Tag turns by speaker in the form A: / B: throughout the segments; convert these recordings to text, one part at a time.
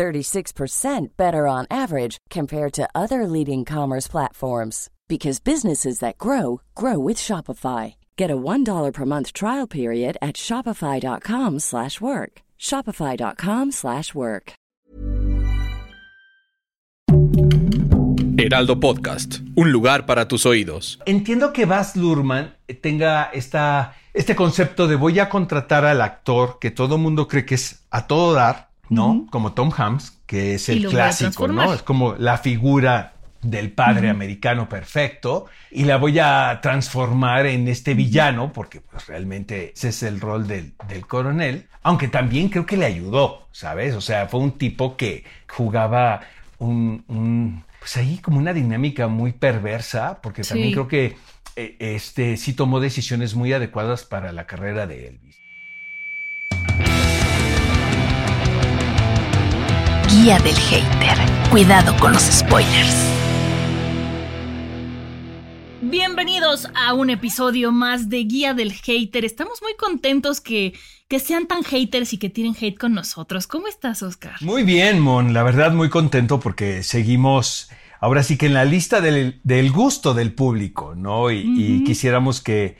A: 36% better on average compared to other leading commerce platforms because businesses that grow grow with Shopify. Get a $1 per month trial period at shopify.com/work. shopify.com/work.
B: Heraldo Podcast, un lugar para tus oídos.
C: Entiendo que Baz Luhrmann tenga esta, este concepto de voy a contratar al actor que todo mundo cree que es a todo dar, ¿no? Como Tom Hanks, que es el clásico, ¿no? Es como la figura del padre americano perfecto y la voy a transformar en este villano porque pues realmente ese es el rol del, del, coronel aunque también creo que le ayudó sabes o sea fue un tipo que jugaba un, un pues ahí como una dinámica muy perversa porque también creo que eh, este sí tomó decisiones muy adecuadas para la carrera de Elvis
D: Guía del hater. Cuidado con los spoilers.
E: Bienvenidos a un episodio más de Guía del Hater. Estamos muy contentos que, que sean tan haters y que tienen hate con nosotros. ¿Cómo estás, Oscar?
C: Muy bien, Mon. La verdad, muy contento porque seguimos ahora sí que en la lista del, del gusto del público, ¿no? Y, y
E: Ujú.
C: quisiéramos que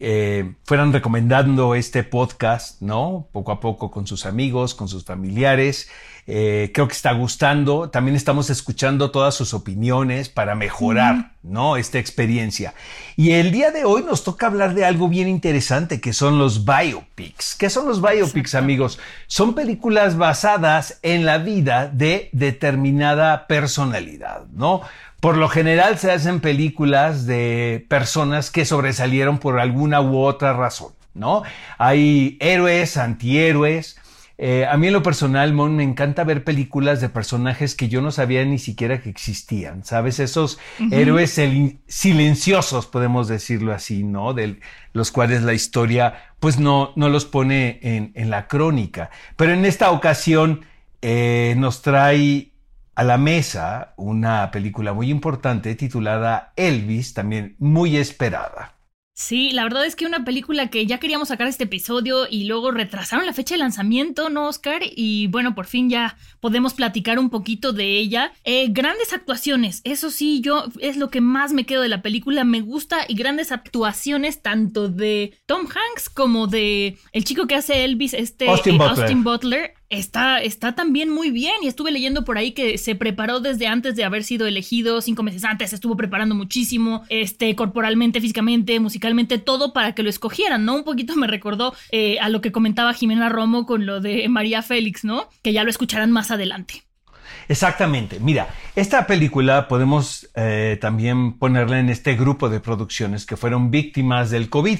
C: eh, fueran recomendando este podcast, ¿no? Poco a poco con sus amigos, con sus familiares. Eh, creo que está gustando. También estamos escuchando todas sus opiniones para mejorar, ¿no? Esta experiencia. Y el día de hoy nos toca hablar de algo bien interesante que son los biopics. ¿Qué son los biopics, amigos? Son películas basadas en la vida de determinada personalidad, ¿no? Por lo general se hacen películas de personas que sobresalieron por alguna u otra razón, ¿no? Hay héroes, antihéroes. Eh, a mí en lo personal, Mon, me encanta ver películas de personajes que yo no sabía ni siquiera que existían, ¿sabes? Esos héroes sil- silenciosos, podemos decirlo así, ¿no? De los cuales la historia, pues no, no los pone en, en la crónica. Pero en esta ocasión eh, nos trae a la mesa una película muy importante titulada Elvis, también muy esperada.
E: Sí, la verdad es que una película que ya queríamos sacar este episodio y luego retrasaron la fecha de lanzamiento, ¿no, Oscar? Y bueno, por fin ya podemos platicar un poquito de ella. Eh, grandes actuaciones, eso sí, yo es lo que más me quedo de la película, me gusta y grandes actuaciones tanto de Tom Hanks como de el chico que hace Elvis, este
C: Austin
E: eh,
C: Butler.
E: Austin Butler. Está, está también muy bien y estuve leyendo por ahí que se preparó desde antes de haber sido elegido, cinco meses antes, estuvo preparando muchísimo, este, corporalmente, físicamente, musicalmente, todo para que lo escogieran, ¿no? Un poquito me recordó eh, a lo que comentaba Jimena Romo con lo de María Félix, ¿no? Que ya lo escucharán más adelante.
C: Exactamente. Mira, esta película podemos eh, también ponerla en este grupo de producciones que fueron víctimas del COVID.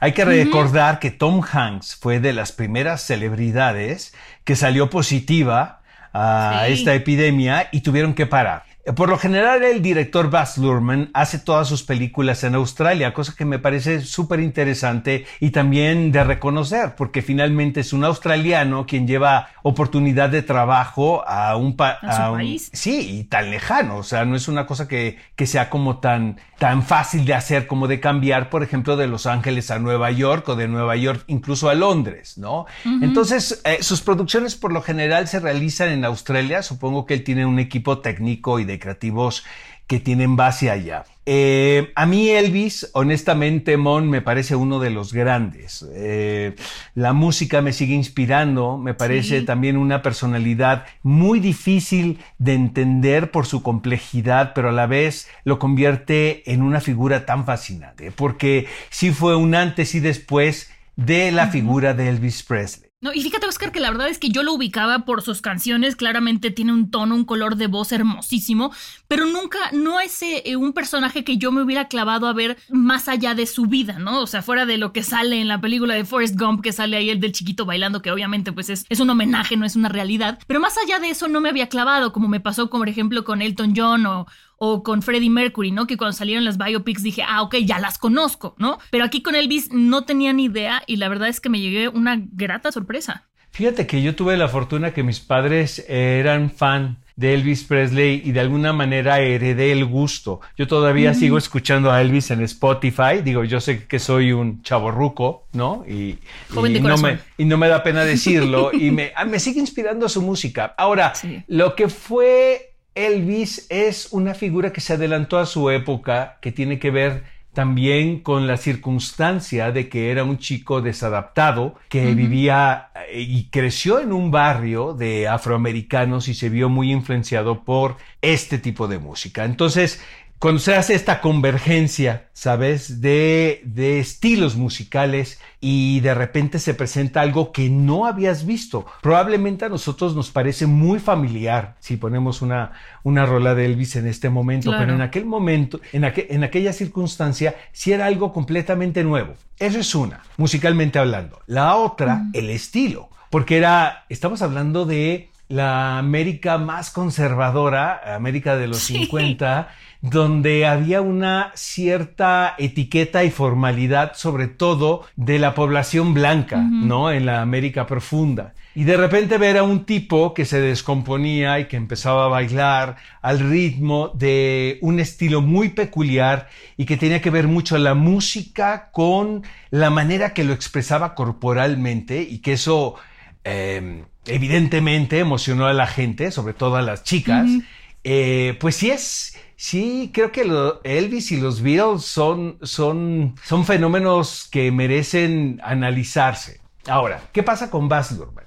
C: Hay que recordar que Tom Hanks fue de las primeras celebridades que salió positiva a
E: Sí.
C: esta epidemia y tuvieron que parar. Por lo general, el director Baz Luhrmann hace todas sus películas en Australia, cosa que me parece súper interesante y también de reconocer, porque finalmente es un australiano quien lleva oportunidad de trabajo a un, pa-
E: A su
C: un-
E: país.
C: Sí, y tan lejano, o sea, no es una cosa que, que sea como tan, tan fácil de hacer como de cambiar, por ejemplo, de Los Ángeles a Nueva York o de Nueva York incluso a Londres, ¿no? Entonces, eh, sus producciones por lo general se realizan en Australia, supongo que él tiene un equipo técnico y de creativos que tienen base allá. Eh, a mí Elvis, honestamente, Mon, me parece uno de los grandes. Eh, la música me sigue inspirando, me parece
E: Sí.
C: también una personalidad muy difícil de entender por su complejidad, pero a la vez lo convierte en una figura tan fascinante, porque sí fue un antes y después de la figura de Elvis Presley.
E: No, y fíjate, Oscar, que la verdad es que yo lo ubicaba por sus canciones. Claramente tiene un tono, un color de voz hermosísimo, pero nunca, no es eh, un personaje que yo me hubiera clavado a ver más allá de su vida, ¿no? O sea, fuera de lo que sale en la película de Forrest Gump, que sale ahí el del chiquito bailando, que obviamente pues es, es un homenaje, no es una realidad. Pero más allá de eso no me había clavado, como me pasó, por ejemplo, con Elton John o, o con Freddie Mercury, ¿no? Que cuando salieron las biopics dije, ah, ok, ya las conozco, ¿no? Pero aquí con Elvis no tenía ni idea y la verdad es que me llegué una grata sorpresa.
C: Fíjate que yo tuve la fortuna que mis padres eran fan de Elvis Presley y de alguna manera heredé el gusto. Yo todavía sigo escuchando a Elvis en Spotify. Digo, yo sé que soy un chaborruco, ¿no? Y,
E: Joven de
C: y no, me, y no me da pena decirlo. y me, ah, me sigue inspirando su música. Ahora,
E: Sí.
C: lo que fue Elvis es una figura que se adelantó a su época, que tiene que ver también con la circunstancia de que era un chico desadaptado que vivía eh, y creció en un barrio de afroamericanos y se vio muy influenciado por este tipo de música. Entonces, cuando se hace esta convergencia, ¿sabes? De, de estilos musicales y de repente se presenta algo que no habías visto. Probablemente a nosotros nos parece muy familiar si ponemos una, una rola de Elvis en este momento,
E: Claro.
C: pero en aquel momento, en, aqu- en aquella circunstancia, sí era algo completamente nuevo. Eso es una, musicalmente hablando. La otra, el estilo, porque era, estamos hablando de la América más conservadora, América de los
E: Sí.
C: 50, donde había una cierta etiqueta y formalidad, sobre todo de la población blanca, ¿no? En la América profunda. Y de repente ver a un tipo que se descomponía y que empezaba a bailar al ritmo de un estilo muy peculiar y que tenía que ver mucho la música con la manera que lo expresaba corporalmente y que eso eh, evidentemente emocionó a la gente, sobre todo a las chicas. Eh, pues sí es, sí, creo que lo- Elvis y los Beatles son, son, son fenómenos que merecen analizarse. Ahora, ¿qué pasa con Baz Luhrmann?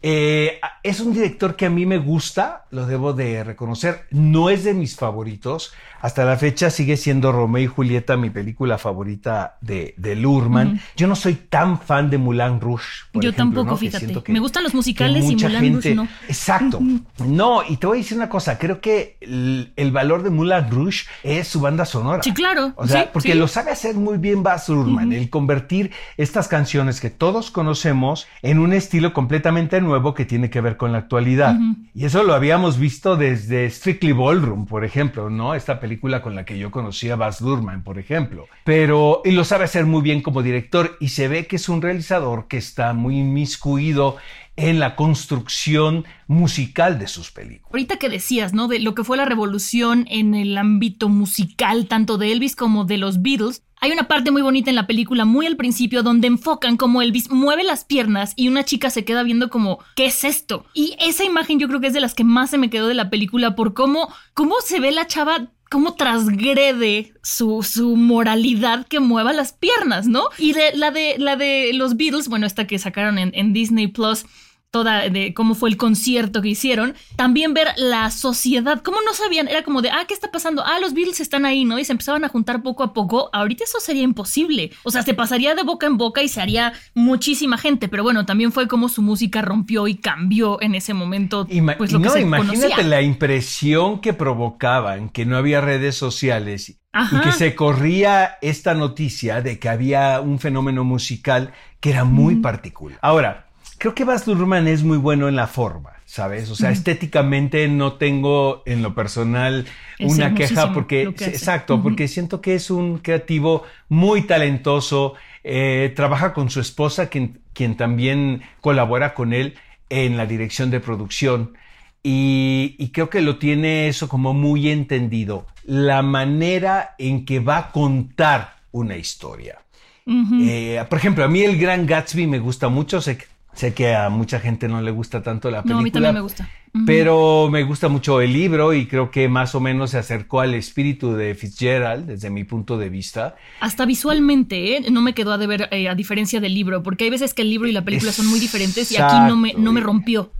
C: Eh, es un director que a mí me gusta, lo debo de reconocer. No es de mis favoritos. Hasta la fecha sigue siendo Romeo y Julieta mi película favorita de, de Luhrmann. Yo no soy tan fan de Moulin Rouge. por
E: Yo
C: ejemplo,
E: tampoco,
C: ¿no?
E: Fíjate.
C: que-
E: Me gustan los musicales y Moulin Rouge
C: gente-
E: no.
C: Exacto. No, y te voy a decir una cosa. Creo que el, el valor de Moulin Rouge es su banda sonora.
E: Sí, claro.
C: O sea,
E: Sí,
C: porque
E: sí.
C: lo sabe hacer muy bien Baz Luhrmann, el convertir estas canciones que todos conocemos en un estilo completamente nuevo que tiene que ver con la actualidad. Y eso lo habíamos visto desde Strictly Ballroom, por ejemplo, ¿no? Esta película con la que yo conocí a Baz Luhrmann, por ejemplo. Pero, y lo sabe hacer muy bien como director y se ve que es un realizador que está muy inmiscuido en la construcción musical de sus películas.
E: Ahorita que decías, ¿no? De lo que fue la revolución en el ámbito musical, tanto de Elvis como de los Beatles. Hay una parte muy bonita en la película, muy al principio, donde enfocan como Elvis mueve las piernas y una chica se queda viendo como, ¿qué es esto? Y esa imagen yo creo que es de las que más se me quedó de la película por cómo, cómo se ve la chava cómo transgrede su, su moralidad que mueva las piernas, ¿no? Y de, la, de, la de los Beatles, bueno, esta que sacaron en, en Disney Plus, toda de cómo fue el concierto que hicieron, también ver la sociedad, cómo no sabían, era como de, ah, ¿qué está pasando? Ah, los Beatles están ahí, ¿no? Y se empezaban a juntar poco a poco, ahorita eso sería imposible, o sea, se pasaría de boca en boca y se haría muchísima gente, pero bueno, también fue como su música rompió y cambió en ese momento,
C: Ima-
E: pues lo
C: y
E: que
C: no,
E: se
C: imagínate
E: conocía.
C: la impresión que provocaban que no había redes sociales
E: Ajá.
C: y que se corría esta noticia de que había un fenómeno musical que era muy particular. Ahora, creo que Baz Luhrmann es muy bueno en la forma, ¿sabes? O sea, estéticamente no tengo en lo personal
E: Es
C: una queja porque,
E: que
C: exacto, porque siento que es un creativo muy talentoso, eh, trabaja con su esposa, quien, quien también colabora con él en la dirección de producción. Y, y creo que lo tiene eso como muy entendido, la manera en que va a contar una historia. Eh, por ejemplo, a mí el Gran Gatsby me gusta mucho, sé, que- sé que a mucha gente no le gusta tanto la película.
E: No, a mí también me gusta.
C: Pero me gusta mucho el libro y creo que más o menos se acercó al espíritu de Fitzgerald desde mi punto de vista.
E: Hasta visualmente, ¿eh? no me quedó a deber, eh, a diferencia del libro, porque hay veces que el libro y la película son muy diferentes y aquí no me, no me rompió.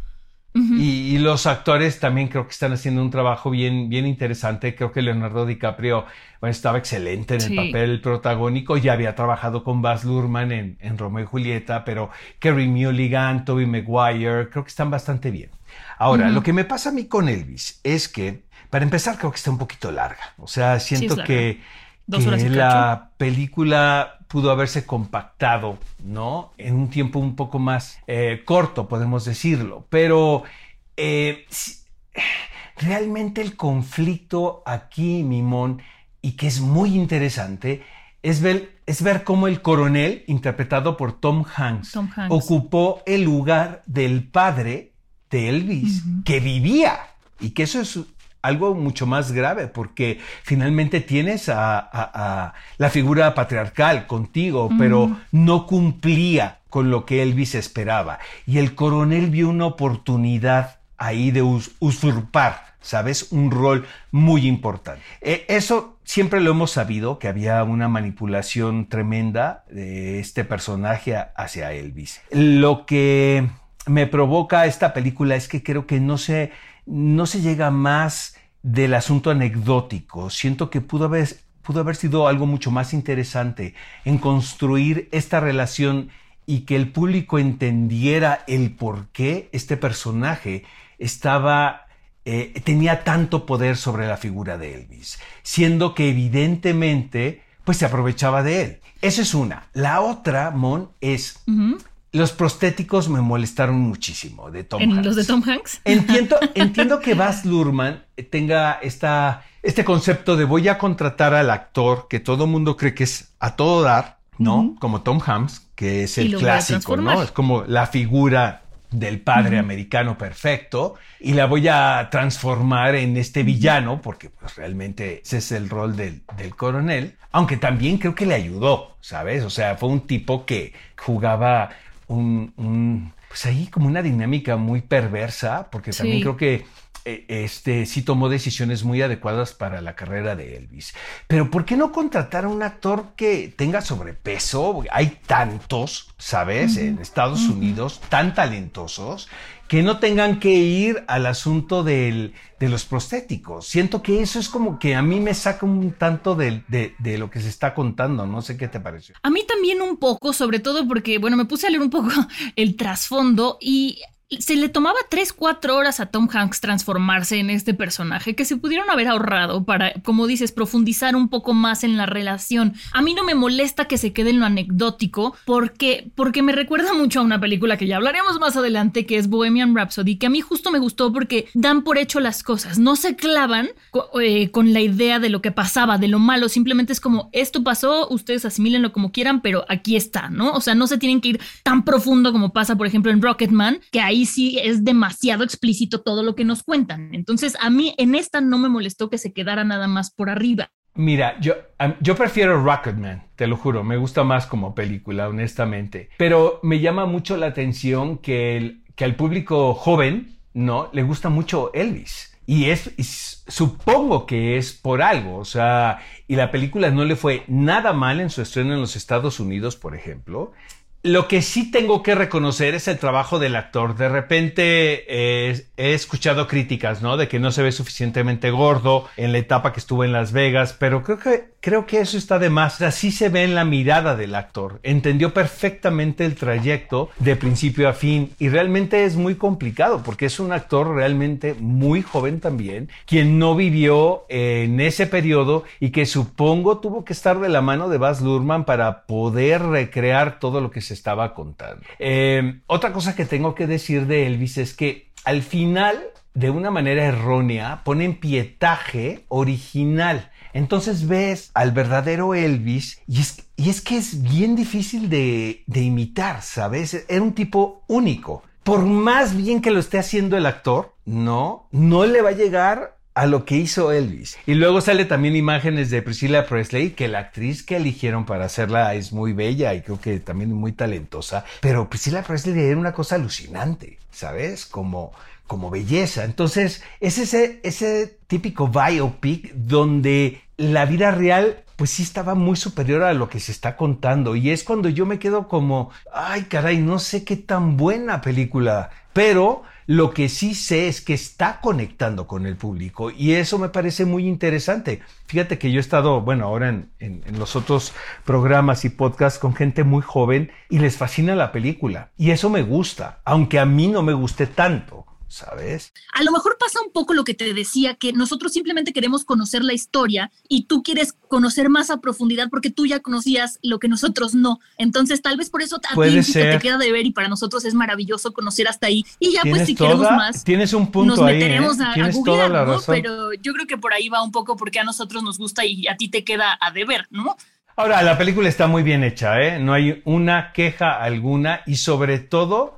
C: Y, y los actores también creo que están haciendo un trabajo bien, bien interesante. Creo que Leonardo DiCaprio bueno, estaba excelente en el
E: Sí.
C: papel protagónico. Ya había trabajado con Baz Luhrmann en, en Romeo y Julieta, pero Kerry Mulligan, Tobey Maguire, creo que están bastante bien. Ahora, lo que me pasa a mí con Elvis es que, para empezar, creo que está un poquito larga. O sea, siento que, que la película pudo haberse compactado, ¿no? En un tiempo un poco más eh, corto, podemos decirlo. Pero eh, realmente el conflicto aquí, Mimón, y que es muy interesante, es ver, es ver cómo el coronel, interpretado por Tom Hanks,
E: Tom Hanks.
C: ocupó el lugar del padre de Elvis, que vivía, y que eso es algo mucho más grave, porque finalmente tienes a, a- a la figura patriarcal contigo, pero no cumplía con lo que Elvis esperaba. Y el coronel vio una oportunidad ahí de us- usurpar, ¿sabes? Un rol muy importante. Eh, eso siempre lo hemos sabido, que había una manipulación tremenda de este personaje hacia Elvis. Lo que me provoca esta película es que creo que no se, no se llega más del asunto anecdótico. Siento que pudo haber, pudo haber sido algo mucho más interesante en construir esta relación y que el público entendiera el por qué este personaje estaba eh, tenía tanto poder sobre la figura de Elvis, siendo que evidentemente pues se aprovechaba de él. Esa es una. La otra, Mon, es los prostéticos me molestaron muchísimo de Tom
E: ¿En
C: Hanks.
E: los de Tom Hanks?
C: Entiendo, entiendo que Baz Luhrmann tenga esta, este concepto de voy a contratar al actor que todo mundo cree que es a todo dar, ¿no? Como Tom Hanks, que es el clásico. ¿no? Es como la figura del padre americano perfecto y la voy a transformar en este villano porque pues realmente ese es el rol del, del coronel aunque también creo que le ayudó sabes o sea fue un tipo que jugaba un, un- pues ahí como una dinámica muy perversa porque también creo que este sí tomó decisiones muy adecuadas para la carrera de Elvis. Pero ¿por qué no contratar a un actor que tenga sobrepeso? Hay tantos, ¿sabes? En Estados Unidos, tan talentosos, que no tengan que ir al asunto del- de los prostéticos. Siento que eso es como que a mí me saca un tanto de, de lo que se está contando. No sé qué te pareció.
E: A mí también un poco, sobre todo porque, bueno, me puse a leer un poco el trasfondo y se le tomaba 3, 4 horas a Tom Hanks transformarse en este personaje que se pudieron haber ahorrado para, como dices, profundizar un poco más en la relación. A mí no me molesta que se quede en lo anecdótico porque, porque me recuerda mucho a una película que ya hablaremos más adelante que es Bohemian Rhapsody, que a mí justo me gustó porque dan por hecho las cosas, no se clavan eh, con la idea de lo que pasaba, de lo malo, simplemente es como esto pasó, ustedes asimílenlo como quieran, pero aquí está, ¿no? O sea, no se tienen que ir tan profundo como pasa, por ejemplo, en Rocketman, que ahí sí es demasiado explícito todo lo que nos cuentan. Entonces, a mí en esta no me molestó que se quedara nada más por arriba.
C: Mira, yo, yo prefiero Rocketman, te lo juro, me gusta más como película, honestamente. Pero me llama mucho la atención que, el- que al público joven, ¿no? Le gusta mucho Elvis. Y es, supongo que es por algo, o sea, y la película no le fue nada mal en su estreno en los Estados Unidos, por ejemplo. Lo que sí tengo que reconocer es el trabajo del actor. De repente eh, he escuchado críticas, ¿no? De que no se ve suficientemente gordo en la etapa que estuvo en Las Vegas, pero creo que, creo que eso está de más. Así se ve en la mirada del actor. Entendió perfectamente el trayecto de principio a fin y realmente es muy complicado porque es un actor realmente muy joven también, quien no vivió en ese periodo y que supongo tuvo que estar de la mano de Baz Luhrmann para poder recrear todo lo que se estaba contando. Eh, otra cosa que tengo que decir de Elvis es que al final, de una manera errónea, ponen pietaje original. Entonces ves al verdadero Elvis y es, y es que es bien difícil de, de imitar, ¿sabes? Era un tipo único. Por más bien que lo esté haciendo el actor, no, no le va a llegar a lo que hizo Elvis. Y luego sale también imágenes de Priscilla Presley, que la actriz que eligieron para hacerla es muy bella y creo que también muy talentosa. Pero Priscilla Presley era una cosa alucinante, ¿sabes? Como, como belleza. Entonces, es ese, ese típico biopic donde la vida real pues sí estaba muy superior a lo que se está contando. Y es cuando yo me quedo como, ay caray, no sé qué tan buena película. Pero lo que sí sé es que está conectando con el público y eso me parece muy interesante. Fíjate que yo he estado, bueno, ahora en, en- en los otros programas y podcasts con gente muy joven y les fascina la película. Y eso me gusta, aunque a mí no me guste tanto. ¿Sabes?
E: A lo mejor pasa un poco lo que te decía, que nosotros simplemente queremos conocer la historia y tú quieres conocer más a profundidad porque tú ya conocías lo que nosotros no. Entonces, tal vez por eso a
C: Puede
E: ti
C: ser.
E: te queda de ver y para nosotros es maravilloso conocer hasta ahí. Y ya, pues, si queremos más,
C: Tienes un punto
E: nos
C: ahí, ¿eh?
E: meteremos a, a googlear, ¿no?
C: razón.
E: Pero yo creo que por ahí va un poco porque a nosotros nos gusta y a ti te queda a deber, ¿no?
C: Ahora, la película está muy bien hecha, ¿eh? No hay una queja alguna y sobre todo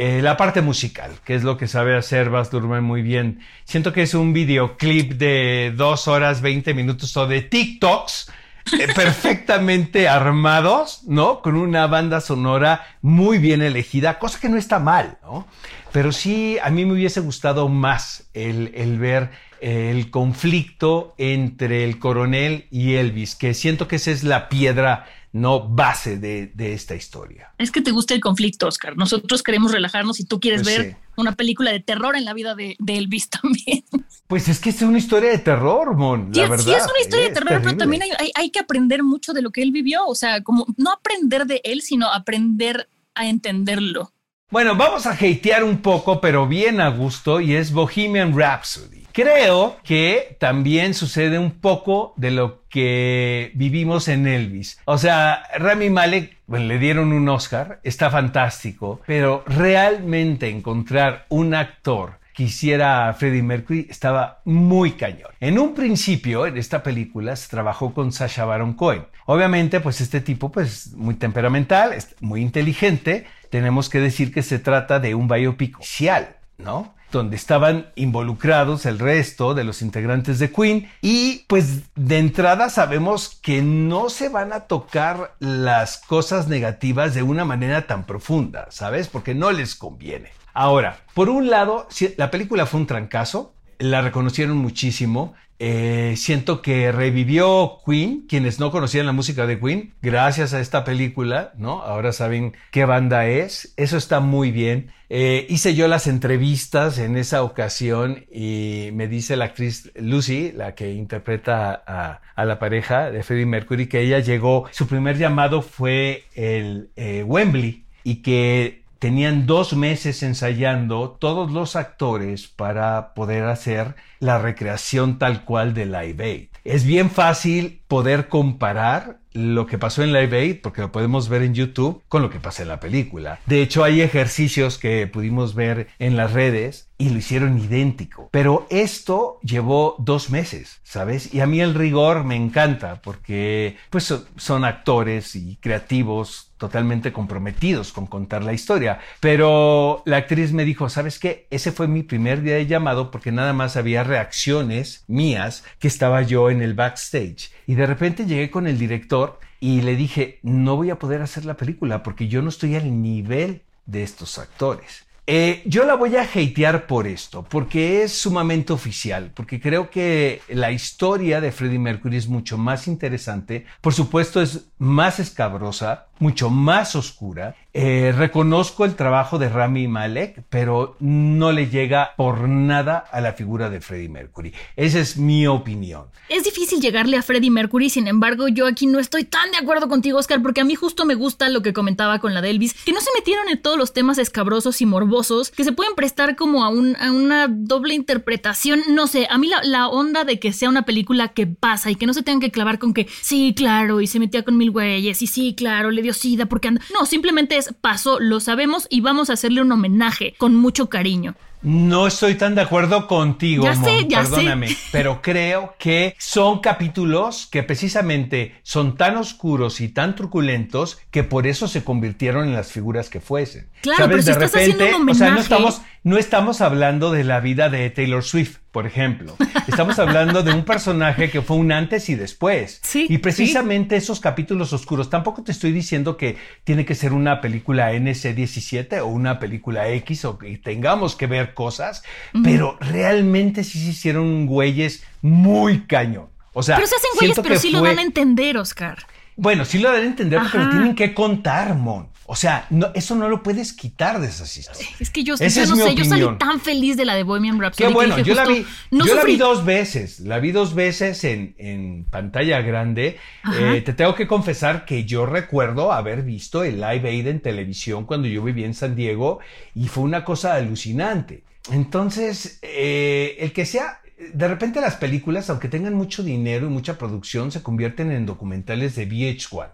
C: eh, la parte musical, que es lo que sabe hacer Baz Luhrmann muy bien. Siento que es un videoclip de dos horas, 20 minutos o de TikToks eh, perfectamente armados, ¿no? Con una banda sonora muy bien elegida, cosa que no está mal, ¿no? Pero sí, a mí me hubiese gustado más el, el ver eh, el conflicto entre el coronel y Elvis, que siento que esa es la piedra no base de, de esta historia.
E: Es que te gusta el conflicto, Oscar. Nosotros queremos relajarnos y tú quieres
C: Pues
E: ver
C: sí.
E: una película de terror en la vida de, de Elvis también.
C: Pues es que es una historia de terror, Mon,
E: Sí,
C: la
E: sí,
C: verdad.
E: es una historia de terror, pero también hay, hay- hay que aprender mucho de lo que él vivió. O sea, como no aprender de él, sino aprender a entenderlo.
C: Bueno, vamos a hatear un poco, pero bien a gusto, y es Bohemian Rhapsody. Creo que también sucede un poco de lo que vivimos en Elvis. O sea, Rami Malek bueno, le dieron un Oscar, está fantástico, pero realmente encontrar un actor que hiciera a Freddie Mercury estaba muy cañón. En un principio, en esta película, se trabajó con Sacha Baron Cohen. Obviamente, pues este tipo, pues muy temperamental, muy inteligente. Tenemos que decir que se trata de un biopic oficial, ¿no? Donde estaban involucrados el resto de los integrantes de Queen y pues de entrada sabemos que no se van a tocar las cosas negativas de una manera tan profunda, ¿sabes? Porque no les conviene. Ahora, por un lado, la película fue un trancazo, la reconocieron muchísimo. Eh, siento que revivió Queen, quienes no conocían la música de Queen, gracias a esta película, ¿no? Ahora saben qué banda es. Eso está muy bien. Eh, hice yo las entrevistas en esa ocasión y me dice la actriz Lucy, la que interpreta a, la pareja de Freddie Mercury, que ella llegó, su primer llamado fue el eh, Wembley y que tenían dos meses ensayando todos los actores para poder hacer la recreación tal cual de Live Aid. Es bien fácil poder comparar lo que pasó en Live Aid, porque lo podemos ver en YouTube, con lo que pasa en la película. De hecho, hay ejercicios que pudimos ver en las redes y lo hicieron idéntico. Pero esto llevó dos meses, ¿sabes? Y a mí el rigor me encanta porque pues son, actores y creativos totalmente comprometidos con contar la historia. Pero la actriz me dijo, ¿sabes qué? Ese fue mi primer día de llamado porque nada más había reacciones mías que estaba yo en el backstage. Y de repente llegué con el director y le dije, no voy a poder hacer la película porque yo no estoy al nivel de estos actores. Eh, yo la voy a hatear por esto, porque es sumamente oficial, porque creo que la historia de Freddie Mercury es mucho más interesante, por supuesto es más escabrosa, mucho más oscura. Eh, reconozco el trabajo de Rami Malek, pero no le llega por nada a la figura de Freddie Mercury. Esa es mi opinión.
E: Es difícil llegarle a Freddie Mercury, sin embargo, yo aquí no estoy tan de acuerdo contigo, Oscar, porque a mí justo me gusta lo que comentaba con la de Elvis, que no se metieron en todos los temas escabrosos y morbosos que se pueden prestar como a una doble interpretación. No sé, a mí la, la onda de que sea una película que pasa y que no se tengan que clavar con que sí, claro, y se metía con mil güeyes, y sí, claro, le dio sida porque anda. No, simplemente es pasó, lo sabemos y vamos a hacerle un homenaje con mucho cariño.
C: No estoy tan de acuerdo contigo,
E: Ya sé,
C: Mon,
E: ya sé.
C: perdóname, pero creo que son capítulos que precisamente son tan oscuros y tan truculentos que por eso se convirtieron en las figuras que fuesen.
E: Claro, pero si
C: de
E: estás haciendo
C: repente,
E: un
C: o sea, no
E: homenaje-
C: estamos, no estamos hablando de la vida de Taylor Swift, por ejemplo. Estamos hablando de un personaje que fue un antes y después.
E: Sí,
C: y precisamente esos capítulos oscuros, tampoco te estoy diciendo que tiene que ser una película NC-17 o una película X o que tengamos que ver cosas, pero realmente sí se hicieron güeyes muy cañón. O sea,
E: Pero se hacen güeyes, pero sí lo van a entender, Oscar.
C: Bueno, sí lo dan a entender porque lo tienen que contar, Mon. O sea, no, eso no lo puedes quitar de esas historias.
E: Es que yo, no
C: mi
E: sé, yo salí
C: opinión.
E: tan feliz de la de Bohemian Rhapsody.
C: Qué
E: que
C: bueno,
E: dije
C: yo la vi,
E: no
C: yo la vi dos veces, la vi dos veces en, en pantalla grande. Eh, te tengo que confesar que yo recuerdo haber visto el Live Aid en televisión cuando yo vivía en San Diego y fue una cosa alucinante. Entonces, eh, el que sea, de repente las películas, aunque tengan mucho dinero y mucha producción, se convierten en documentales de VH1.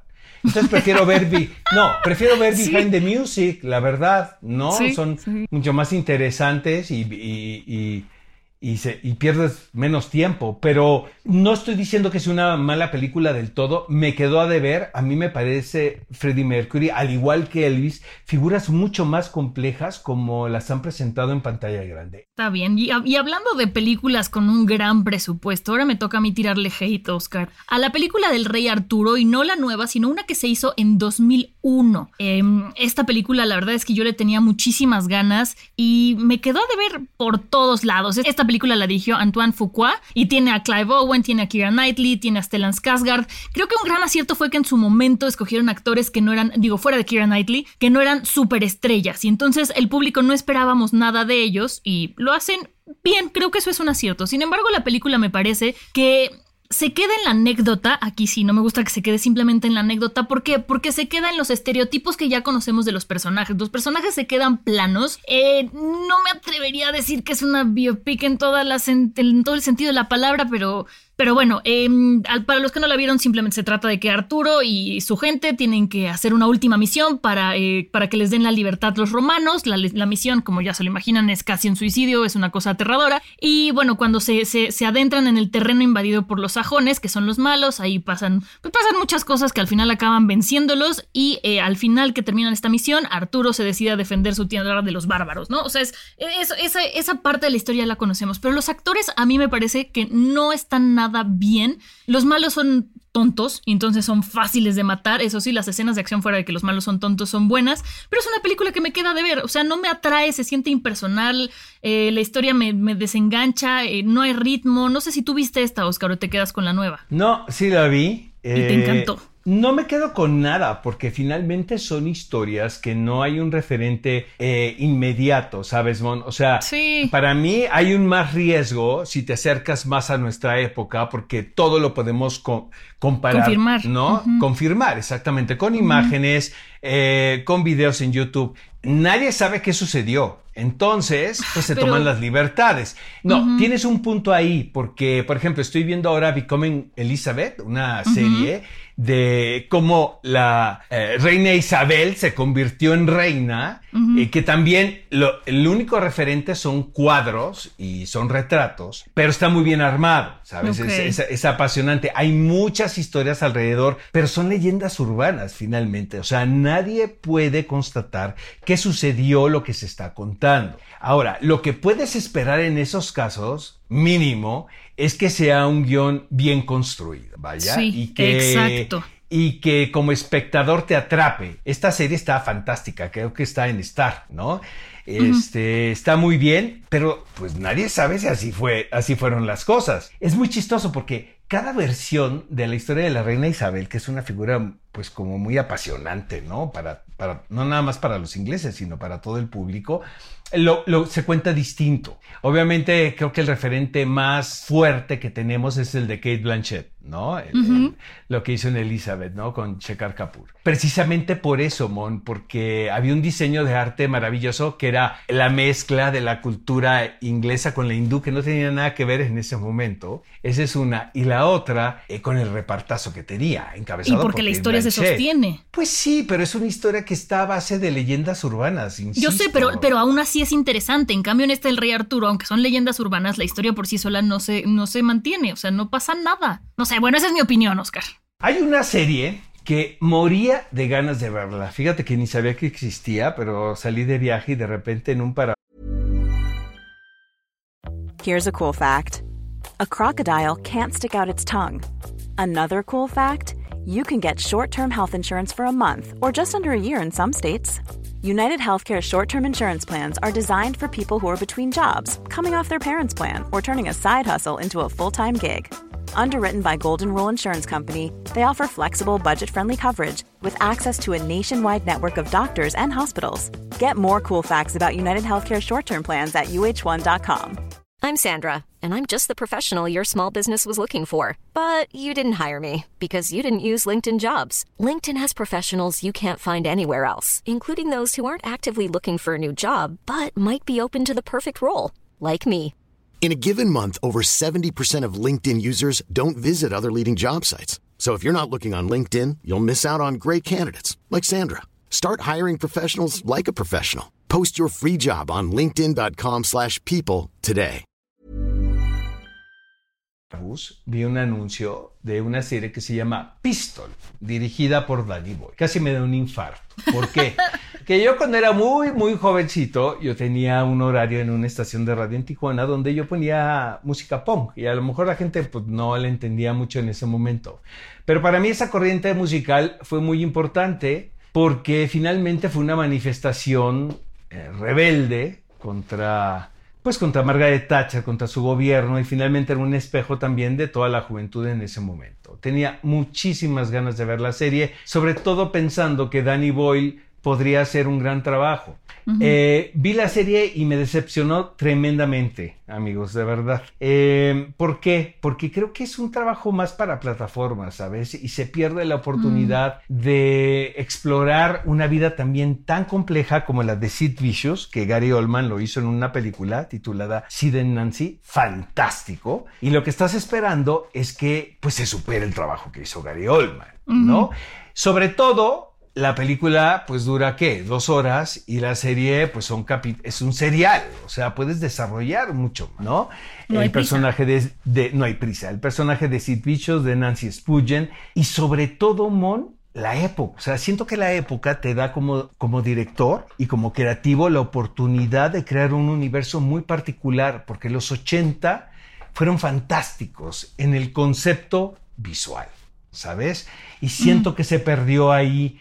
C: Entonces prefiero ver, no, prefiero ver
E: Sí.
C: Behind the Music, la verdad, ¿no?
E: Sí,
C: Son
E: sí.
C: mucho más interesantes y, y- y- y se- pierdes menos tiempo. Pero no estoy diciendo que sea una mala película del todo. Me quedó a deber. A mí me parece Freddie Mercury, al igual que Elvis, figuras mucho más complejas como las han presentado en pantalla grande.
E: Está bien. Y, hablando de películas con un gran presupuesto, ahora me toca a mí tirarle hate, Oscar. A la película del Rey Arturo, y no la nueva, sino una que se hizo en 2001. Em, esta película, la verdad es que yo le tenía muchísimas ganas y me quedó a deber por todos lados. Esta película la dirigió Antoine Fuqua y tiene a Clive Owen, tiene a Keira Knightley, tiene a Stellan Skarsgård. Creo que un gran acierto fue que en su momento escogieron actores que no eran, digo, fuera de Keira Knightley, que no eran superestrellas. Y entonces el público no esperábamos nada de ellos y lo hacen bien. Creo que eso es un acierto. Sin embargo, la película me parece que se queda en la anécdota, aquí sí, no me gusta que se quede simplemente en la anécdota, ¿por qué? Porque se queda en los estereotipos que ya conocemos de los personajes, los personajes se quedan planos, Eh, no me atrevería a decir que es una biopic en, en todo el sentido de la palabra, pero... Pero bueno, em, para los que no la vieron, simplemente se trata de que Arturo y su gente tienen que hacer una última misión para, eh, para que les den la libertad los romanos. La, misión, como ya se lo imaginan, es casi un suicidio, es una cosa aterradora. Y bueno, cuando se, se- se adentran en el terreno invadido por los sajones, que son los malos, ahí pasan, pues pasan muchas cosas que al final acaban venciéndolos. Y eh, al final que terminan esta misión, Arturo se decide a defender su tierra de los bárbaros, ¿no? O sea, es, es- esa, esa parte de la historia la conocemos. Pero los actores a mí me parece que no están nada bien. Los malos son tontos y entonces son fáciles de matar. Eso sí, las escenas de acción fuera de que los malos son tontos son buenas, pero es una película que me queda de ver. O sea, no me atrae, se siente impersonal, eh, la historia me, me desengancha, eh, no hay ritmo. No sé si tú viste esta, Oscar, o te quedas con la nueva.
C: No, sí la vi.
E: te
C: eh,
E: encantó.
C: No me quedo con nada porque finalmente son historias que no hay un referente eh, inmediato, ¿sabes, Mon? O sea,
E: Sí.
C: para mí hay un más riesgo si te acercas más a nuestra época porque todo lo podemos co- comparar.
E: Confirmar.
C: ¿No? Confirmar, exactamente, con imágenes, eh, con videos en YouTube. Nadie sabe qué sucedió. Entonces, pues se
E: Pero-
C: toman las libertades. No, tienes un punto ahí, porque, por ejemplo, estoy viendo ahora Becoming Elizabeth, una serie de cómo la eh, reina Isabel se convirtió en reina, y que también lo- el único referente son cuadros y son retratos, pero está muy bien armado, ¿sabes? Es- es apasionante. Hay muchas historias alrededor, pero son leyendas urbanas finalmente. O sea, nadie puede constatar qué sucedió lo que se está contando. Ahora, lo que puedes esperar en esos casos, mínimo, es que sea un guion bien construido, vaya.
E: Sí,
C: y que,
E: exacto.
C: y que como espectador te atrape. Esta serie está fantástica, creo que está en Star, ¿no? Este, está muy bien, pero pues nadie sabe si así fue, así fueron las cosas. Es muy chistoso porque cada versión de la historia de la reina Isabel, que es una figura pues como muy apasionante, ¿no? Para, para, no nada más para los ingleses, sino para todo el público, lo, se cuenta distinto. Obviamente creo que el referente más fuerte que tenemos es el de Kate Blanchett, ¿no? El-
E: Ujú.
C: el- lo que hizo en Elizabeth, ¿no? Con Shekhar Kapoor. Precisamente por eso, Mon, porque había un diseño de arte maravilloso que era la mezcla de la cultura inglesa con la hindú, que no tenía nada que ver en ese momento. Esa es una. Y la otra, eh, con el repartazo que tenía,
E: Y
C: encabezado
E: porque
C: por
E: la historia se sostiene.
C: Pues sí, pero es una historia que está a base de leyendas urbanas.
E: Yo sé, pero, pero aún así es interesante. En cambio, en este El Rey Arturo, aunque son leyendas urbanas, la historia por sí sola no se, no se mantiene. O sea, no pasa nada. No sé, bueno, esa es mi opinión, Oscar.
C: Hay una serie que moría de ganas de verla. Fíjate que ni sabía que existía, pero salí de viaje y de repente en un para
F: Here's a cool fact a crocodile can't stick out its tongue. Another cool fact you can get short term health insurance for a month or just under a year in some states. United Healthcare short term insurance plans are designed for people who are between jobs, coming off their parents' plan, or turning a side hustle into a full time gig. Underwritten by Golden Rule Insurance Company, they offer flexible, budget friendly coverage with access to a nationwide network of doctors and hospitals. Get more cool facts about United Healthcare short term plans at uh1.com.
G: I'm Sandra, and I'm just the professional your small business was looking for. But you didn't hire me because you didn't use LinkedIn jobs. LinkedIn has professionals you can't find anywhere else, including those who aren't actively looking for a new job but might be open to the perfect role, like me.
H: In a given month, over 70% of LinkedIn users don't visit other leading job sites. So if you're not looking on LinkedIn, you'll miss out on great candidates like Sandra. Start hiring professionals like a professional. Post your free job on linkedin.com/people slash people today.
C: vi un anuncio de una serie que se llama Pistol, dirigida por Danny Boy. Casi me da un infarto. ¿Por qué? que yo cuando era muy, muy jovencito, yo tenía un horario en una estación de radio en Tijuana donde yo ponía música punk y a lo mejor la gente pues, no la entendía mucho en ese momento. Pero para mí esa corriente musical fue muy importante porque finalmente fue una manifestación eh, rebelde contra pues contra Margaret Thatcher, contra su gobierno y finalmente era un espejo también de toda la juventud en ese momento. Tenía muchísimas ganas de ver la serie, sobre todo pensando que Danny Boyle podría hacer un gran trabajo. Eh, vi la serie y me decepcionó tremendamente, amigos, de verdad. Eh, ¿Por qué? Porque creo que es un trabajo más para plataformas, ¿sabes? Y se pierde la oportunidad de explorar una vida también tan compleja como la de Sid Vicious, que Gary Oldman lo hizo en una película titulada Sid and Nancy, fantástico. Y lo que estás esperando es que pues se supere el trabajo que hizo Gary Oldman, ¿no? Sobre todo la película pues dura qué, dos horas y la serie pues son es un serial, o sea, puedes desarrollar mucho, ¿no?
E: No
C: el personaje de, de- no hay prisa, el personaje de Sid Vicious, de Nancy Spungen y sobre todo Mon la época, o sea, siento que la época te da como, como director y como creativo la oportunidad de crear un universo muy particular, porque los 80 fueron fantásticos en el concepto visual, ¿sabes? Y siento que se perdió ahí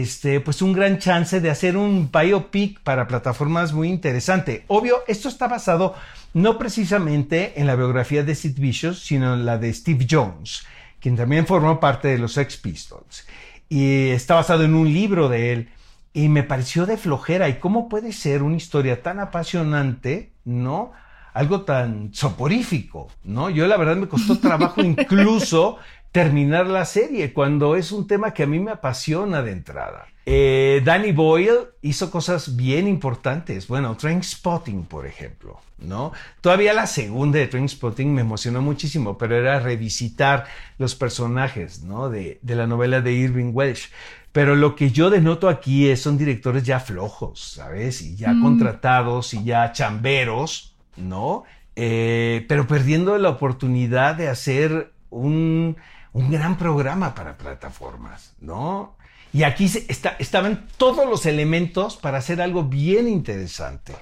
C: este, pues un gran chance de hacer un biopic para plataformas muy interesante. Obvio, esto está basado no precisamente en la biografía de Sid Vicious, sino en la de Steve Jones, quien también formó parte de los Sex Pistols. Y está basado en un libro de él. Y me pareció de flojera. ¿Y cómo puede ser una historia tan apasionante, no? Algo tan soporífico, ¿no? Yo la verdad me costó trabajo incluso terminar la serie cuando es un tema que a mí me apasiona de entrada. Eh, Danny Boyle hizo cosas bien importantes. Bueno, Trainspotting, por ejemplo, ¿no? Todavía la segunda de Trainspotting me emocionó muchísimo, pero era revisitar los personajes, ¿no? De, de la novela de Irving Welsh. Pero lo que yo denoto aquí es, son directores ya flojos, ¿sabes? Y ya contratados y ya chamberos, ¿no? Eh, pero perdiendo la oportunidad de hacer un, un gran programa para plataformas, ¿no? Y aquí se- está- estaban todos los elementos para hacer algo bien interesante.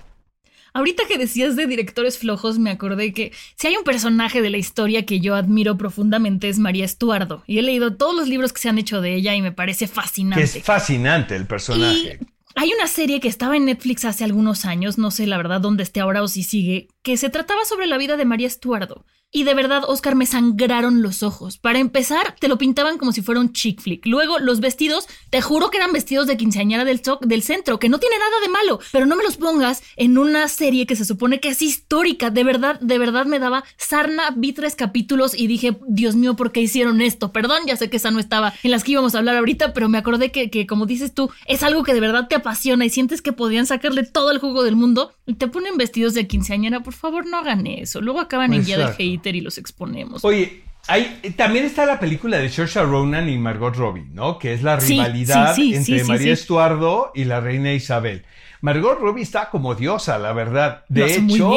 E: Ahorita que decías de directores flojos, me acordé que si hay un personaje de la historia que yo admiro profundamente es María Estuardo. Y he leído todos los libros que se han hecho de ella y me parece fascinante.
C: Que es fascinante el personaje.
E: Y hay una serie que estaba en Netflix hace algunos años, no sé la verdad dónde esté ahora o si sigue, que se trataba sobre la vida de María Estuardo. Y de verdad, Oscar, me sangraron los ojos. Para empezar, te lo pintaban como si fuera un chick flick. Luego, los vestidos, te juro que eran vestidos de quinceañera del, zo- del centro, que no tiene nada de malo, pero no me los pongas en una serie que se supone que es histórica. De verdad, de verdad me daba sarna, vi tres capítulos y dije, Dios mío, ¿por qué hicieron esto? Perdón, ya sé que esa no estaba en las que íbamos a hablar ahorita, pero me acordé que, que, como dices tú, es algo que de verdad te apasiona y sientes que podían sacarle todo el jugo del mundo y te ponen vestidos de quinceañera. Por favor, no hagan eso. Luego acaban en guía del
C: Exacto.
E: Y los exponemos.
C: Oye, hay, también está la película de Saoirse Ronan y Margot Robbie, ¿no? Que es la rivalidad
E: sí, sí,
C: entre
E: sí,
C: María. Estuardo y la reina Isabel. Margot Robbie está como diosa, la verdad. De hecho,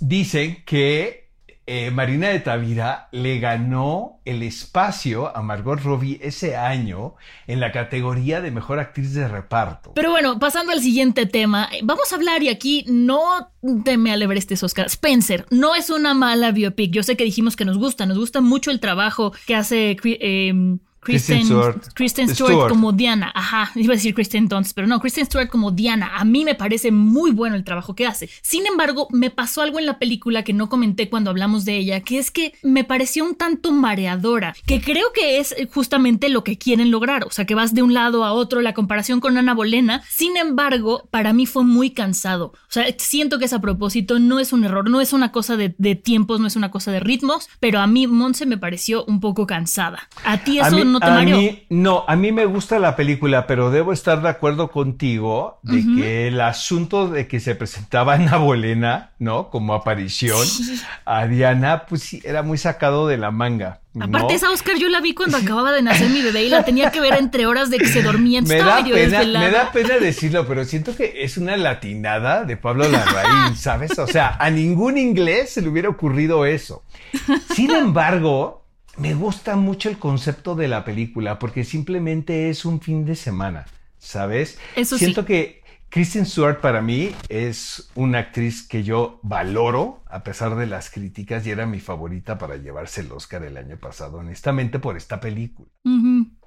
C: dicen que eh, Marina de Tavira le ganó el espacio a Margot Robbie ese año en la categoría de mejor actriz de reparto.
E: Pero bueno, pasando al siguiente tema, eh, vamos a hablar y aquí no te me alebrestes, Oscar. Spencer no es una mala biopic. Yo sé que dijimos que nos gusta, nos gusta mucho el trabajo que hace eh, Kristen,
C: Stewart.
E: Kristen Stewart,
C: Stewart.
E: como Diana. Ajá, iba a decir Kristen Dunst, pero no, Kristen Stewart como Diana. A mí me parece muy bueno el trabajo que hace. Sin embargo, me pasó algo en la película que no comenté cuando hablamos de ella, que es que me pareció un tanto mareadora, que creo que es justamente lo que quieren lograr. O sea, que vas de un lado a otro, la comparación con Ana Bolena. Sin embargo, para mí fue muy cansado. O sea, siento que es a propósito, no es un error, no es una cosa de, de tiempos, no es una cosa de ritmos, pero a mí Monse me pareció un poco cansada. ¿A ti eso
C: a mí,
E: no te
C: a
E: mareó?
C: mí- no, a mí me gusta la película, pero debo estar de acuerdo contigo de que el asunto de que se presentaba Ana Bolena, ¿no? Como aparición a Diana, pues sí, era muy sacado de la manga. ¿no?
E: Aparte, esa Oscar yo la vi cuando acababa de nacer mi bebé y la tenía que ver entre horas de que se dormía.
C: me da,
E: medio
C: pena,
E: desvelada.
C: me da pena decirlo, pero siento que es una latinada de Pablo Larraín, ¿sabes? O sea, a ningún inglés se le hubiera ocurrido eso. Sin embargo, me gusta mucho el concepto de la película porque simplemente es un fin de semana, ¿sabes?
E: Eso sí.
C: Siento que Kristen Stewart para mí es una actriz que yo valoro a pesar de las críticas y era mi favorita para llevarse el Oscar el año pasado, honestamente por esta película.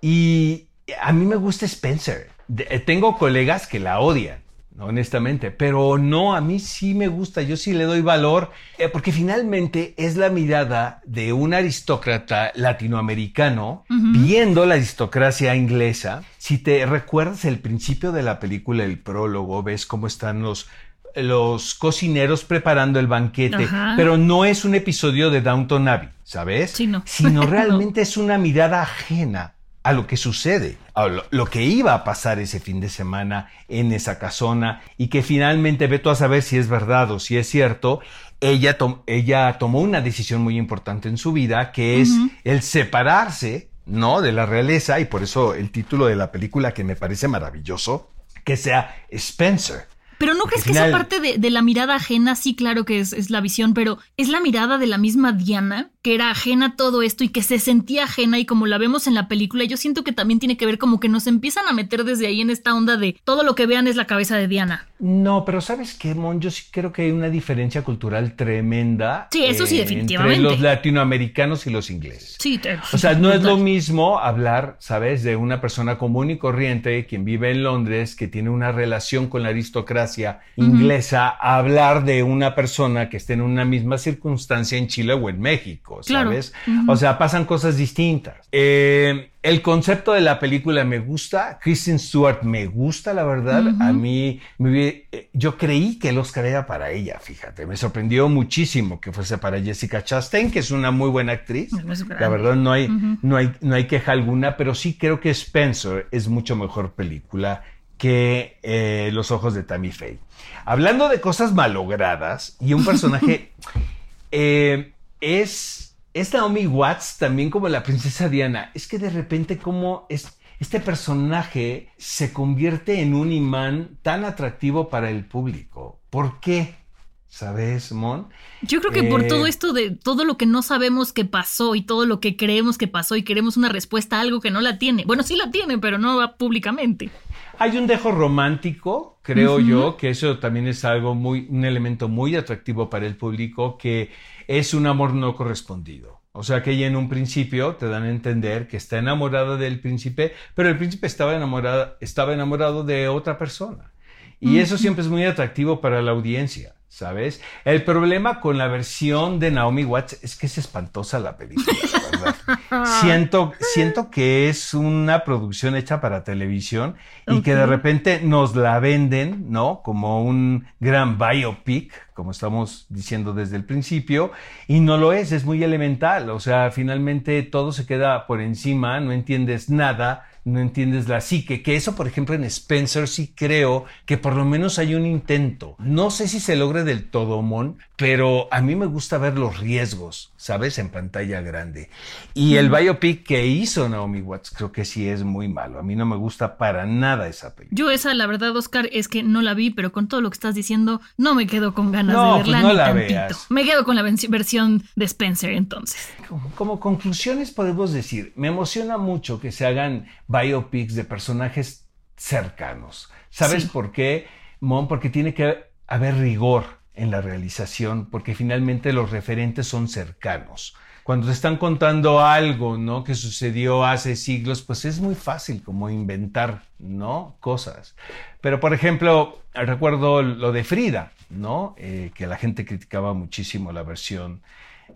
C: Y a mí me gusta Spencer. De- eh, tengo colegas que la odian, honestamente, pero no, a mí sí me gusta, yo sí le doy valor, eh, porque finalmente es la mirada de un aristócrata latinoamericano viendo la aristocracia inglesa. Si te recuerdas el principio de la película, el prólogo, ves cómo están los los cocineros preparando el banquete,
E: Ajá.
C: pero no es un episodio de Downton Abbey, ¿sabes?
E: Sí, no.
C: Sino realmente es una mirada ajena a lo que sucede, a lo, lo que iba a pasar ese fin de semana en esa casona y que finalmente ve tú a saber si es verdad o si es cierto. Ella, ella tomó una decisión muy importante en su vida que es el separarse, ¿no? De la realeza y por eso el título de la película que me parece maravilloso, que sea Spencer.
E: Pero ¿no crees que esa parte de, de la mirada ajena, sí, claro que es, es la visión, pero es la mirada de la misma Diana, que era ajena a todo esto y que se sentía ajena y como la vemos en la película, yo siento que también tiene que ver como que nos empiezan a meter desde ahí en esta onda de todo lo que vean es la cabeza de Diana.
C: No, pero ¿sabes qué, Mon? Yo sí creo que hay una diferencia cultural tremenda.
E: Sí, eso sí,
C: eh,
E: definitivamente.
C: Entre los latinoamericanos y los ingleses.
E: Sí, te-
C: O sea, no es lo mismo hablar, ¿sabes?, de una persona común y corriente quien vive en Londres, que tiene una relación con la aristocracia inglesa, hablar de una persona que esté en una misma circunstancia en Chile o en México,
E: Claro.
C: ¿sabes? O sea, pasan cosas distintas. Eh, el concepto de la película me gusta, Kristen Stewart me gusta, la verdad. A mí, me eh, yo creí que el Oscar era para ella, fíjate. Me sorprendió muchísimo que fuese para Jessica Chastain, que es una muy buena actriz. La verdad no hay, no, hay, no hay queja alguna, pero sí creo que Spencer es mucho mejor película que eh, Los ojos de Tammy Faye. Hablando de cosas malogradas y un personaje eh, es, es Naomi Watts también como la princesa Diana. Es que de repente como es, este personaje se convierte en un imán tan atractivo para el público. ¿Por qué? ¿Sabes, Mon?
E: Yo creo que por
C: Eh,
E: todo esto de todo lo que no sabemos que pasó y todo lo que creemos que pasó y queremos una respuesta a algo que no la tiene. Bueno, sí la tiene, pero no va públicamente.
C: Hay un dejo romántico, creo yo, que eso también es algo muy, un elemento muy atractivo para el público, que es un amor no correspondido. O sea que ella en un principio te dan a entender que está enamorada del príncipe, pero el príncipe estaba enamorado, estaba enamorado de otra persona. Y eso siempre es muy atractivo para la audiencia, ¿sabes? El problema con la versión de Naomi Watts es que es espantosa la película, la verdad. siento, siento que es una producción hecha para televisión y que de repente nos la venden, ¿no? Como un gran biopic, como estamos diciendo desde el principio, y no lo es, es muy elemental. O sea, finalmente todo se queda por encima, no entiendes nada no entiendes la psique, que eso por ejemplo en Spencer sí creo que por lo menos hay un intento. No sé si se logre del todo, Mon, pero a mí me gusta ver los riesgos, ¿sabes? En pantalla grande. Y el biopic que hizo Naomi Watts creo que sí es muy malo. A mí no me gusta para nada esa película.
E: Yo esa, la verdad, Oscar, es que no la vi, pero con todo lo que estás diciendo, no me quedo con ganas
C: No,
E: de
C: pues
E: verla
C: no
E: ni
C: la
E: tantito.
C: veas.
E: Me quedo con la versión de Spencer, entonces.
C: Como, como conclusiones podemos decir, me emociona mucho que se hagan biopics de personajes cercanos. ¿Sabes
E: Sí.
C: por qué, Mon? Porque tiene que haber rigor en la realización, porque finalmente los referentes son cercanos. cuando te están contando algo, ¿no? Que sucedió hace siglos, pues es muy fácil como inventar, ¿no? Cosas. Pero, por ejemplo, recuerdo lo de Frida, ¿no? Eh, que la gente criticaba muchísimo la versión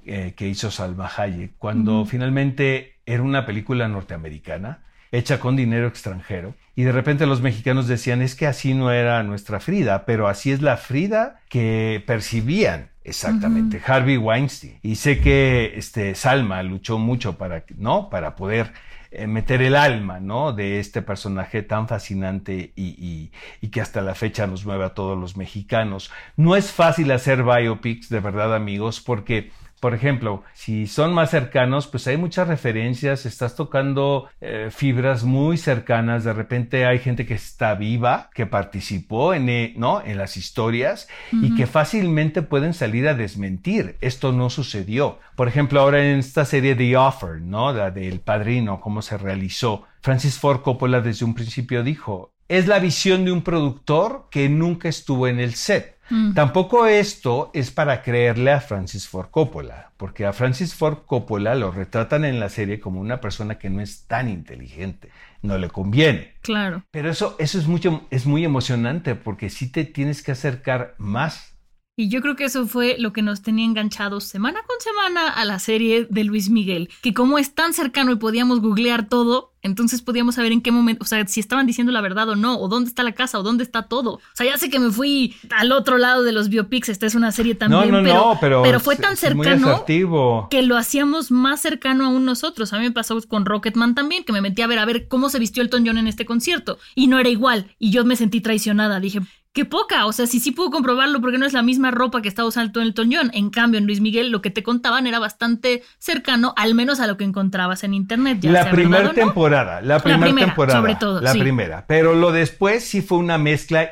C: eh, que hizo Salma Hayek, cuando finalmente era una película norteamericana hecha con dinero extranjero. Y de repente los mexicanos decían, es que así no era nuestra Frida, pero así es la Frida que percibían exactamente Harvey Weinstein. Y sé que este, Salma luchó mucho para, ¿no? para poder eh, meter el alma ¿no? de este personaje tan fascinante y, y, que hasta la fecha nos mueve a todos los mexicanos. No es fácil hacer biopics, de verdad amigos, porque por ejemplo, si son más cercanos, pues hay muchas referencias, estás tocando eh, fibras muy cercanas, de repente hay gente que está viva, que participó en, eh, ¿no? en las historias y que fácilmente pueden salir a desmentir. Esto no sucedió. Por ejemplo, ahora en esta serie The Offer, ¿no? La del padrino, cómo se realizó. Francis Ford Coppola desde un principio dijo, es la visión de un productor que nunca estuvo en el set. Mm. Tampoco esto es para creerle a Francis Ford Coppola, porque a Francis Ford Coppola lo retratan en la serie como una persona que no es tan inteligente, no le conviene.
E: Claro.
C: Pero eso, eso es, mucho, es muy emocionante porque sí te tienes que acercar más
E: y yo creo que eso fue lo que nos tenía enganchados semana con semana a la serie de Luis Miguel, que como es tan cercano y podíamos googlear todo, entonces podíamos saber en qué momento, o sea, si estaban diciendo la verdad o no, o dónde está la casa, o dónde está todo. O sea, ya sé que me fui al otro lado de los biopics, esta es una serie también,
C: no, no,
E: pero,
C: no, pero,
E: pero fue tan cercano que lo hacíamos más cercano aún nosotros. A mí me pasó con Rocketman también, que me metí a ver a ver cómo se vistió Elton John en este concierto, y no era igual, y yo me sentí traicionada, dije, qué poca. O sea, sí, sí puedo comprobarlo porque no es la misma ropa que estaba usando en el Toñón. En cambio, en Luis Miguel lo que te contaban era bastante cercano, al menos a lo que encontrabas en internet.
C: la primera temporada, la, primera temporada.
E: Sobre todo.
C: La primera. Pero lo después sí fue una mezcla,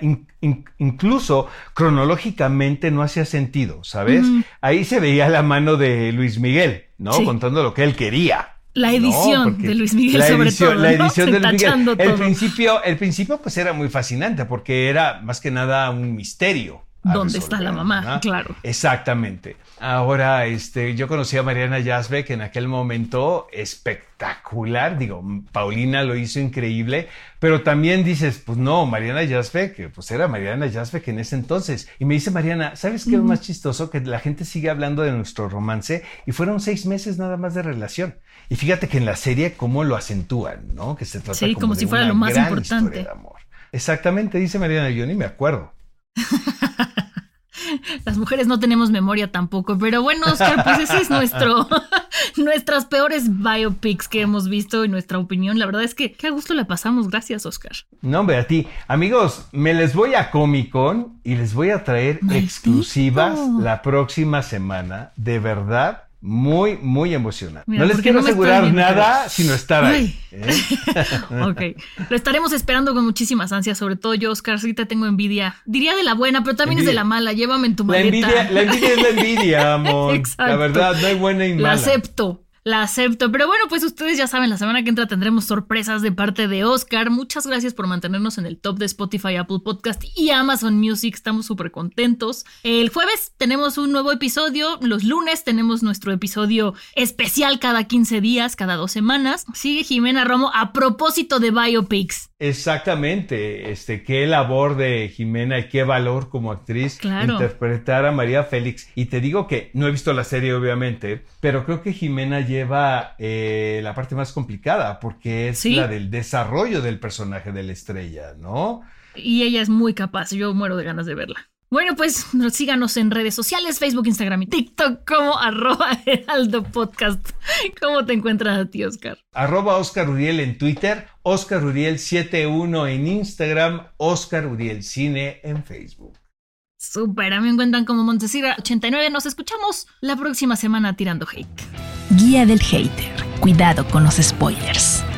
C: incluso cronológicamente no hacía sentido, ¿sabes? Ahí se veía la mano de Luis Miguel, ¿no? Contando lo que él quería.
E: La edición de Luis Miguel, sobre todo.
C: La edición de Luis Miguel. El principio, el principio, pues era muy fascinante porque era más que nada un misterio.
E: ¿Dónde está la mamá? Claro.
C: Exactamente. Ahora, este, yo conocí a Mariana Yazbek en aquel momento espectacular. Digo, Paulina lo hizo increíble, pero también dices, pues no, Mariana Yazbek, pues era Mariana Yazbek en ese entonces. Y me dice Mariana, ¿sabes qué es más chistoso? Que la gente sigue hablando de nuestro romance y fueron seis meses nada más de relación. Y fíjate que en la serie cómo lo acentúan, ¿no? Que se trata
E: sí, como, si fuera lo más importante.
C: amor. Exactamente, dice Mariana, yo ni me acuerdo.
E: Las mujeres no tenemos memoria tampoco, pero bueno, Oscar, pues ese es nuestro, nuestras peores biopics que hemos visto y nuestra opinión. La verdad es que qué a gusto le pasamos. Gracias, Oscar.
C: No, hombre, a ti. Amigos, me les voy a Comic Con y les voy a traer exclusivas la próxima semana. De verdad, muy, muy emocionante. no les quiero asegurar nada sino estar ahí. ¿eh?
E: ok. Lo estaremos esperando con muchísimas ansias, sobre todo yo, Oscar. Sí te tengo envidia. Diría de la buena, pero también es de la mala. Llévame en tu maleta.
C: La envidia, la envidia es la envidia, amor. La verdad, no hay buena y mala.
E: La acepto la acepto. Pero bueno, pues ustedes ya saben, la semana que entra tendremos sorpresas de parte de Oscar. Muchas gracias por mantenernos en el top de Spotify, Apple Podcast y Amazon Music. Estamos súper contentos. El jueves tenemos un nuevo episodio. Los lunes tenemos nuestro episodio especial cada 15 días, cada dos semanas. Sigue Jimena Romo a propósito de biopics.
C: Exactamente, este, qué labor de Jimena y qué valor como actriz interpretar a María Félix. Y te digo que no he visto la serie, obviamente, pero creo que Jimena lleva eh, la parte más complicada porque es la del desarrollo del personaje de la estrella, ¿no?
E: Y ella es muy capaz, yo muero de ganas de verla. Bueno, pues síganos en redes sociales, Facebook, Instagram y TikTok como arroba Heraldo Podcast. ¿Cómo te encuentras a ti, Oscar?
C: Arroba Oscar Uriel en Twitter, Oscar Uriel 71 en Instagram, Oscar Uriel Cine en Facebook.
E: Súper, a mí me encuentran como Montesira89. Nos escuchamos la próxima semana tirando hate.
D: Guía del hater. Cuidado con los spoilers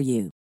A: for you.